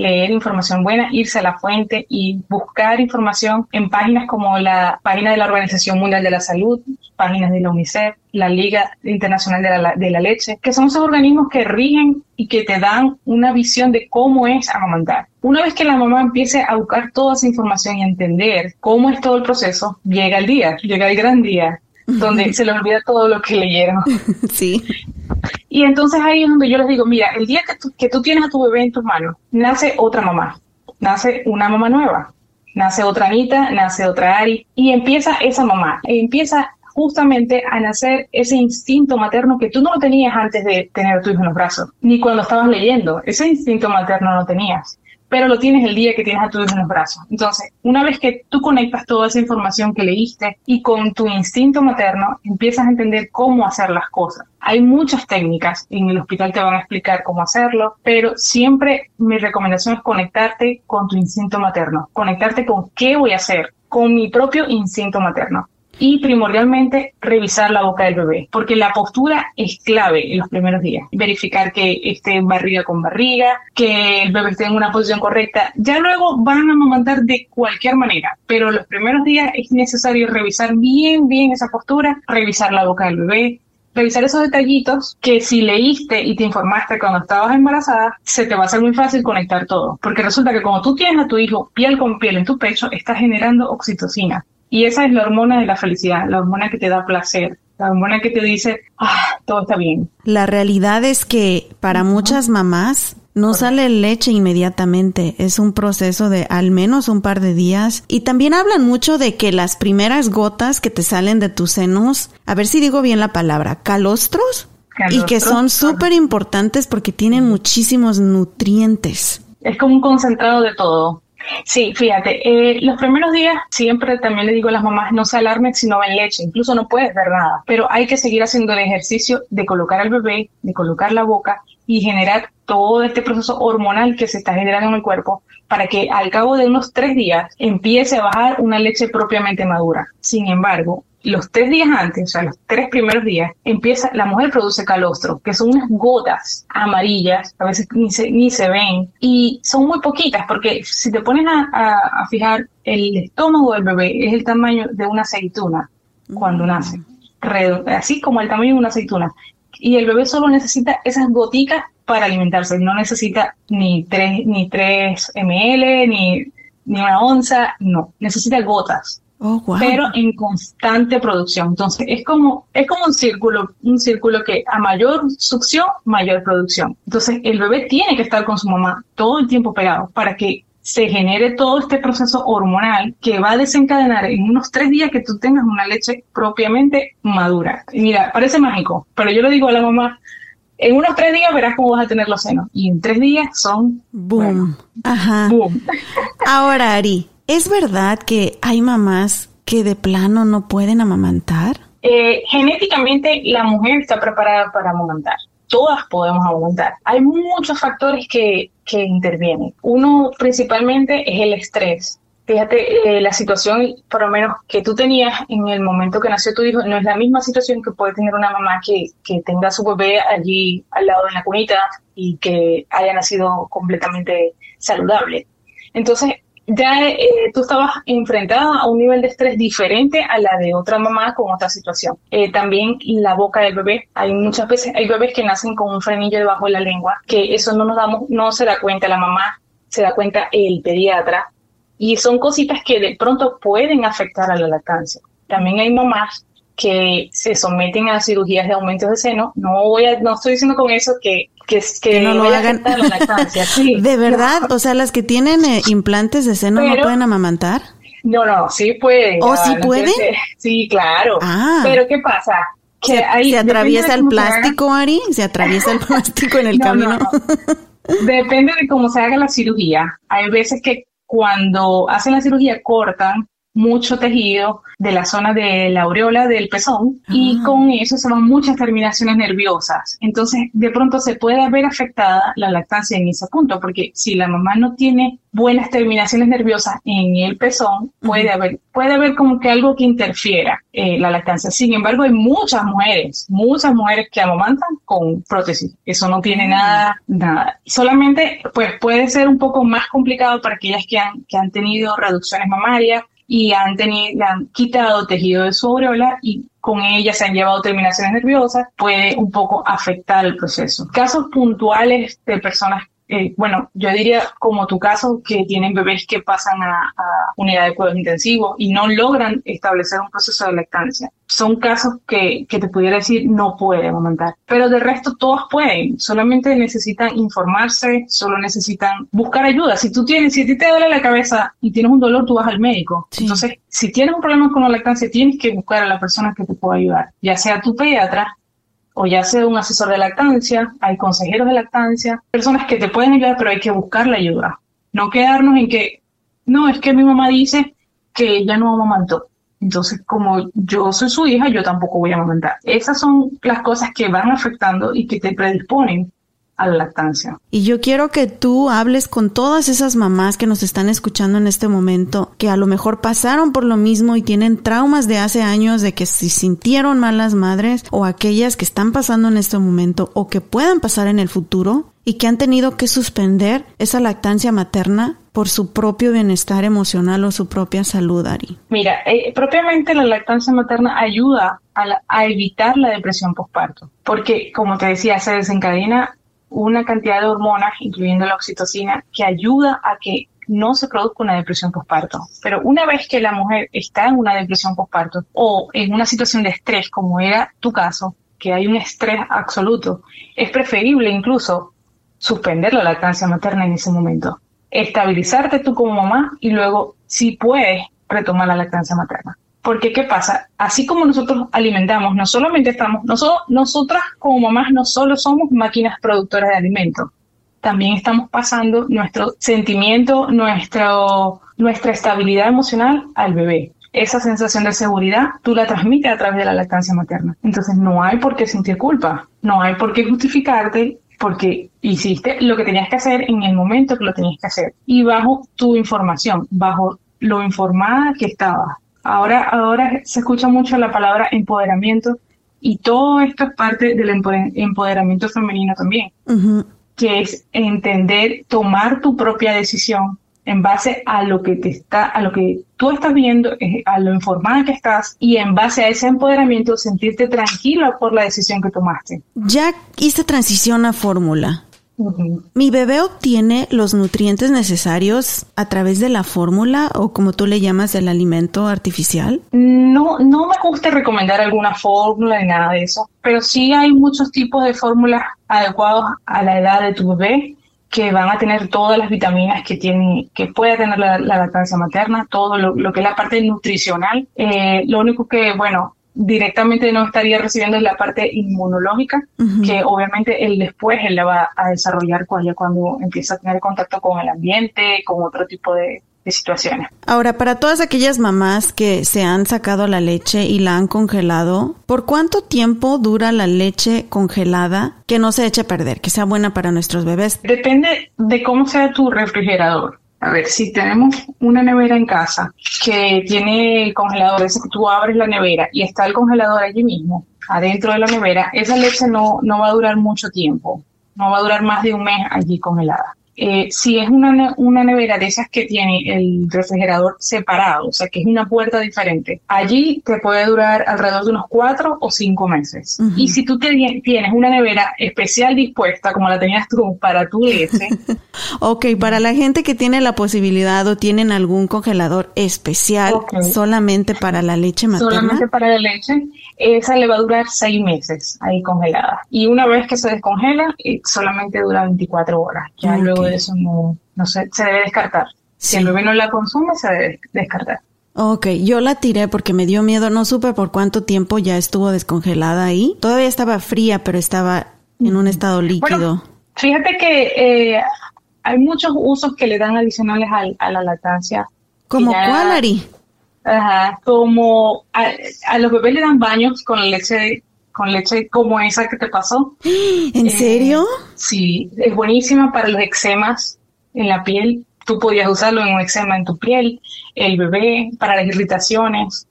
leer información buena, irse a la fuente y buscar información en páginas como la página de la Organización Mundial de la Salud, páginas de la UNICEF, la Liga Internacional de la, de la Leche, que son esos organismos que rigen y que te dan una visión de cómo es amamantar. Una vez que la mamá empiece a buscar toda esa información y entender cómo es todo el proceso, llega el día, llega el gran día, donde se le olvida todo lo que leyeron. Sí. Y entonces ahí es donde yo les digo, mira, el día que tú, que tú tienes a tu bebé en tus manos, nace otra mamá, nace una mamá nueva, nace otra Anita, nace otra Ari, y empieza esa mamá, empieza justamente a nacer ese instinto materno que tú no lo tenías antes de tener a tu hijo en los brazos, ni cuando estabas leyendo, ese instinto materno no tenías pero lo tienes el día que tienes a tu hijo en los brazos. Entonces, una vez que tú conectas toda esa información que leíste y con tu instinto materno empiezas a entender cómo hacer las cosas. Hay muchas técnicas, en el hospital te van a explicar cómo hacerlo, pero siempre mi recomendación es conectarte con tu instinto materno, conectarte con qué voy a hacer, con mi propio instinto materno y primordialmente revisar la boca del bebé, porque la postura es clave en los primeros días. Verificar que esté barriga con barriga, que el bebé esté en una posición correcta. Ya luego van a amamantar de cualquier manera, pero los primeros días es necesario revisar bien, bien esa postura, revisar la boca del bebé, revisar esos detallitos que si leíste y te informaste cuando estabas embarazada, se te va a hacer muy fácil conectar todo. Porque resulta que como tú tienes a tu hijo piel con piel en tu pecho, estás generando oxitocina. Y esa es la hormona de la felicidad, la hormona que te da placer, la hormona que te dice, ah, todo está bien. La realidad es que para muchas mamás no sale leche inmediatamente, es un proceso de al menos un par de días. Y también hablan mucho de que las primeras gotas que te salen de tus senos, a ver si digo bien la palabra, calostros, y que son súper importantes porque tienen muchísimos nutrientes. Es como un concentrado de todo. Sí, fíjate, eh, los primeros días siempre también le digo a las mamás, no se alarmen si no ven leche, incluso no puedes ver nada, pero hay que seguir haciendo el ejercicio de colocar al bebé, de colocar la boca y generar todo este proceso hormonal que se está generando en el cuerpo para que al cabo de unos tres días empiece a bajar una leche propiamente madura. Sin embargo, los tres días antes, o sea, los tres primeros días, empieza, la mujer produce calostro, que son unas gotas amarillas, a veces ni se, ni se ven, y son muy poquitas, porque si te pones a, fijar, el estómago del bebé es el tamaño de una aceituna cuando nace, así como el tamaño de una aceituna. Y el bebé solo necesita esas gotitas para alimentarse, no necesita ni 3, ni 3 ml, ni, ni una onza, no, necesita gotas Oh, wow. pero en constante producción. Entonces es como, es como un círculo, un círculo que a mayor succión, mayor producción. Entonces el bebé tiene que estar con su mamá todo el tiempo pegado para que se genere todo este proceso hormonal que va a desencadenar en unos tres días que tú tengas una leche propiamente madura. Mira, parece mágico, pero yo le digo a la mamá, en unos tres días verás cómo vas a tener los senos. Y en tres días son... Boom. Ajá. Boom. Ahora, Ari, ¿es verdad que hay mamás que de plano no pueden amamantar? Eh, genéticamente la mujer está preparada para amamantar. Todas podemos amamantar. Hay muchos factores que, que intervienen. Uno principalmente es el estrés. Fíjate, eh, la situación, por lo menos que tú tenías en el momento que nació tu hijo, no es la misma situación que puede tener una mamá que, que tenga a su bebé allí al lado de la cunita y que haya nacido completamente saludable. Entonces, ya eh, tú estabas enfrentada a un nivel de estrés diferente a la de otra mamá con otra situación. Eh, también la boca del bebé. Hay muchas veces, hay bebés que nacen con un frenillo debajo de la lengua, que eso no nos damos, no se da cuenta la mamá, se da cuenta el pediatra. Y son cositas que de pronto pueden afectar a la lactancia. También hay mamás que se someten a cirugías de aumentos de seno. No voy a, no estoy diciendo con eso que que, que, Que no lo hagan. la lactancia. Sí. ¿De verdad? O sea, las que tienen eh, implantes de seno no pueden amamantar. No, no, sí pueden. ¿Oh, ya, sí no pueden? Sí, claro. Ah. Pero ¿qué pasa? Que ¿Se, ahí se atraviesa el plástico, Ari? ¿Se atraviesa el plástico en el No, camino? no, no. Depende de cómo se haga la cirugía. Hay veces que cuando hacen la cirugía cortan mucho tejido de la zona de la aureola del pezón y Ah. con eso se van muchas terminaciones nerviosas. Entonces, de pronto se puede ver afectada la lactancia en ese punto, porque si la mamá no tiene buenas terminaciones nerviosas en el pezón, puede haber, puede haber como que algo que interfiera eh, la lactancia. Sin embargo, hay muchas mujeres, muchas mujeres que amamantan con prótesis. Eso no tiene nada, nada. Solamente, pues puede ser un poco más complicado para aquellas que han, que han tenido reducciones mamarias y han tenido, han quitado tejido de su aureola y con ella se han llevado terminaciones nerviosas, puede un poco afectar el proceso. Casos puntuales de personas, eh, bueno, yo diría como tu caso, que tienen bebés que pasan a, a unidad de cuidados intensivos y no logran establecer un proceso de lactancia. Son casos que, que te pudiera decir no pueden amamantar, pero de resto todas pueden, solamente necesitan informarse, solo necesitan buscar ayuda. Si tú tienes, si a ti te duele la cabeza y tienes un dolor, tú vas al médico. Sí. Entonces, si tienes un problema con la lactancia, tienes que buscar a la persona que te pueda ayudar, ya sea tu pediatra o ya sea un asesor de lactancia, hay consejeros de lactancia, personas que te pueden ayudar, pero hay que buscar la ayuda. No quedarnos en que, no, es que mi mamá dice que ella no amamantó. Entonces, como yo soy su hija, yo tampoco voy a amamantar. Esas son las cosas que van afectando y que te predisponen a la lactancia. Y yo quiero que tú hables con todas esas mamás que nos están escuchando en este momento, que a lo mejor pasaron por lo mismo y tienen traumas de hace años de que si sintieron mal las madres o aquellas que están pasando en este momento o que puedan pasar en el futuro y que han tenido que suspender esa lactancia materna por su propio bienestar emocional o su propia salud, Ari. Mira, eh, propiamente la lactancia materna ayuda a, la- a evitar la depresión postparto, porque como te decía, se desencadena una cantidad de hormonas, incluyendo la oxitocina, que ayuda a que no se produzca una depresión postparto. Pero una vez que la mujer está en una depresión postparto o en una situación de estrés, como era tu caso, que hay un estrés absoluto, es preferible incluso suspender la lactancia materna en ese momento. Estabilizarte tú como mamá y luego, si puedes, retomar la lactancia materna. Porque, ¿qué pasa? Así como nosotros alimentamos, no solamente estamos, nosotros, nosotras como mamás no solo somos máquinas productoras de alimentos, también estamos pasando nuestro sentimiento, nuestro, nuestra estabilidad emocional al bebé. Esa sensación de seguridad tú la transmites a través de la lactancia materna. Entonces no hay por qué sentir culpa, no hay por qué justificarte porque hiciste lo que tenías que hacer en el momento que lo tenías que hacer y bajo tu información, bajo lo informada que estabas. Ahora, ahora se escucha mucho la palabra empoderamiento y todo esto es parte del empoder- empoderamiento femenino también que es entender, tomar tu propia decisión en base a lo que te está, a lo que tú estás viendo, eh, a lo informada que estás y en base a ese empoderamiento sentirte tranquila por la decisión que tomaste. Ya hice transición a fórmula. ¿Mi bebé obtiene los nutrientes necesarios a través de la fórmula o como tú le llamas el alimento artificial? No, no me gusta recomendar alguna fórmula ni nada de eso, pero sí hay muchos tipos de fórmulas adecuados a la edad de tu bebé que van a tener todas las vitaminas que tiene, que puede tener la, lactancia materna, todo lo, que es la parte nutricional. Eh, lo único que, bueno, directamente no estaría recibiendo la parte inmunológica, que obviamente él después él la va a desarrollar cuando, cuando empieza a tener contacto con el ambiente, con otro tipo de, de situaciones. Ahora, para todas aquellas mamás que se han sacado la leche y la han congelado, ¿por cuánto tiempo dura la leche congelada que no se eche a perder, que sea buena para nuestros bebés? Depende de cómo sea tu refrigerador. A ver, si tenemos una nevera en casa que tiene congelador, es que tú abres la nevera y está el congelador allí mismo, adentro de la nevera, esa leche no, no va a durar mucho tiempo, no va a durar más de un mes allí congelada. Eh, si es una, una nevera de esas que tiene el refrigerador separado, o sea que es una puerta diferente, allí te puede durar alrededor de unos cuatro o cinco meses. Y si tú tienes una nevera especial dispuesta, como la tenías tú, para tu leche. ok, para la gente que tiene la posibilidad o tienen algún congelador especial solamente para la leche materna. Solamente para la leche esa le va a durar seis meses ahí congelada. Y una vez que se descongela, solamente dura 24 horas. Ya luego de eso no, no se, se debe descartar. Si el bebé no la consume, se debe descartar. Ok, yo la tiré porque me dio miedo, no supe por cuánto tiempo ya estuvo descongelada ahí. Todavía estaba fría, pero estaba en un estado líquido. fíjate que eh, hay muchos usos que le dan adicionales a, la lactancia. ¿Como cuál, Ari? Ajá, como a, los bebés le dan baños con leche con leche como esa que te pasó. ¿En serio? Sí, es buenísima para los eczemas en la piel. Tú podías usarlo en un eczema en tu piel, el bebé, para las irritaciones.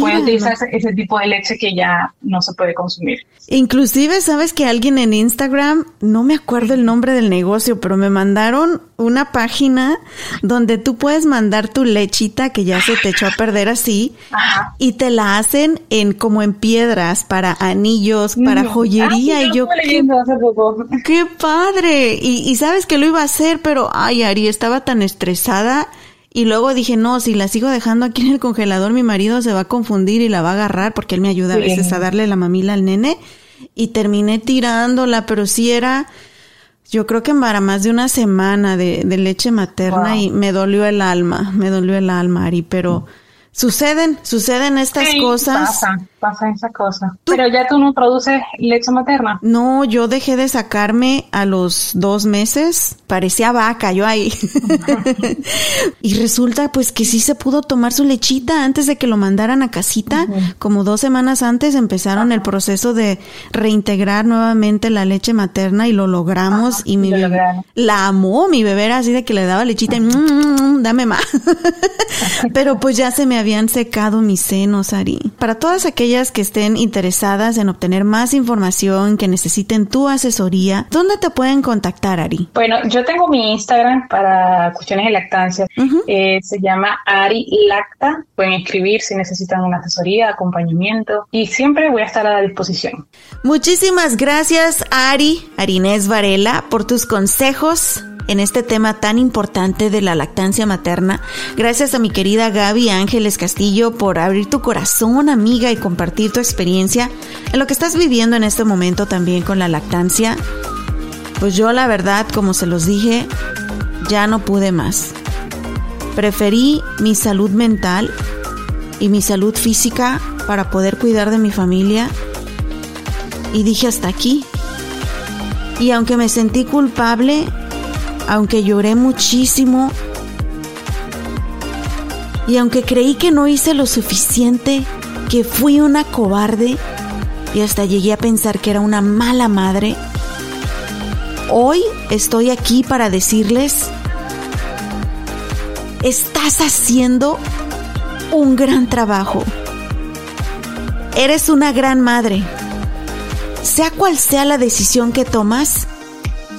Puede utilizar ese, tipo de leche que ya no se puede consumir. Inclusive, sabes que alguien en Instagram, no me acuerdo el nombre del negocio, pero me mandaron una página donde tú puedes mandar tu lechita que ya se te echó a perder así y te la hacen en como en piedras para anillos, para joyería ah, y yo qué, qué, padre y, y sabes que lo iba a hacer pero ay Ari estaba tan estresada y luego dije, no, si la sigo dejando aquí en el congelador, mi marido se va a confundir y la va a agarrar porque él me ayuda a veces a darle la mamila al nene. Y terminé tirándola, pero sí era, yo creo que para más de una semana de, leche materna y me dolió el alma, me dolió el alma, Ari, pero suceden, suceden estas cosas. Pasa, pasa esa cosa. Pero ya tú no produces leche materna. No, yo dejé de sacarme a los dos meses. Parecía vaca, yo ahí. y resulta pues que sí se pudo tomar su lechita antes de que lo mandaran a casita. Como dos semanas antes empezaron el proceso de reintegrar nuevamente la leche materna y lo logramos. y mi bebé la amó, mi bebé era así de que le daba lechita y mm, mm, mm, dame más. Pero pues ya se me habían secado mis senos, Ari. Para todas aquellas que estén interesadas en obtener más información, que necesiten tu asesoría, ¿dónde te pueden contactar, Ari? Bueno, yo tengo mi Instagram para cuestiones de lactancia. Eh, se llama Ari Lacta. Pueden escribir si necesitan una asesoría, acompañamiento y siempre voy a estar a la disposición. Muchísimas gracias, Ari, Arinés Varela, por tus consejos en este tema tan importante de la lactancia materna. Gracias a mi querida Gaby Ángeles Castillo por abrir tu corazón, amiga, y compartir tu experiencia en lo que estás viviendo en este momento también con la lactancia. Pues yo la verdad, como se los dije, ya no pude más. Preferí mi salud mental y mi salud física para poder cuidar de mi familia y dije hasta aquí. Y aunque me sentí culpable, aunque lloré muchísimo y aunque creí que no hice lo suficiente, que fui una cobarde y hasta llegué a pensar que era una mala madre, hoy estoy aquí para decirles, estás haciendo un gran trabajo. Eres una gran madre. Sea cual sea la decisión que tomas,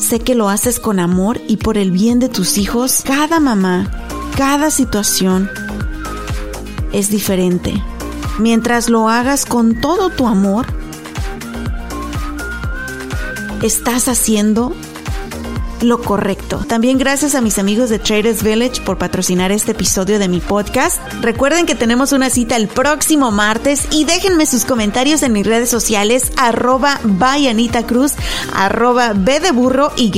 Sé que lo haces con amor y por el bien de tus hijos. Cada mamá, cada situación es diferente. Mientras lo hagas con todo tu amor, estás haciendo lo correcto. También gracias a mis amigos de Traders Village por patrocinar este episodio de mi podcast. Recuerden que tenemos una cita el próximo martes y déjenme sus comentarios en mis redes sociales arroba by Anita Cruz, arroba B de burro y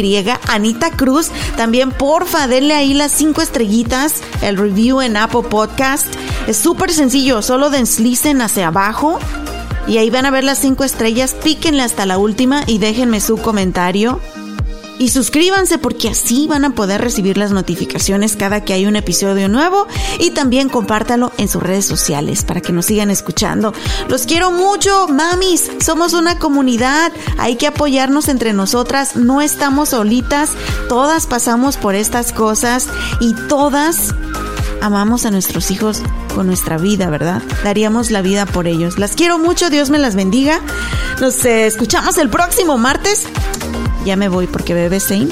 Anita Cruz. También porfa denle ahí las cinco estrellitas, el review en Apple Podcast. Es súper sencillo, solo deslicen hacia abajo y ahí van a ver las cinco estrellas, píquenle hasta la última y déjenme su comentario. Y suscríbanse porque así van a poder recibir las notificaciones cada que hay un episodio nuevo y también compártalo en sus redes sociales para que nos sigan escuchando. Los quiero mucho, mamis. Somos una comunidad. Hay que apoyarnos entre nosotras. No estamos solitas. Todas pasamos por estas cosas y todas amamos a nuestros hijos con nuestra vida, ¿verdad? Daríamos la vida por ellos. Las quiero mucho, Dios me las bendiga. Nos eh, escuchamos el próximo martes. Ya me voy porque bebé Sein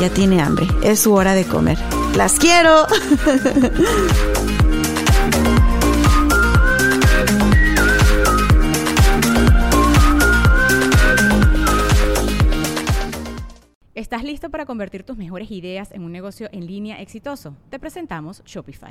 ya tiene hambre. Es su hora de comer. Las quiero. ¿Estás listo para convertir tus mejores ideas en un negocio en línea exitoso? Te presentamos Shopify.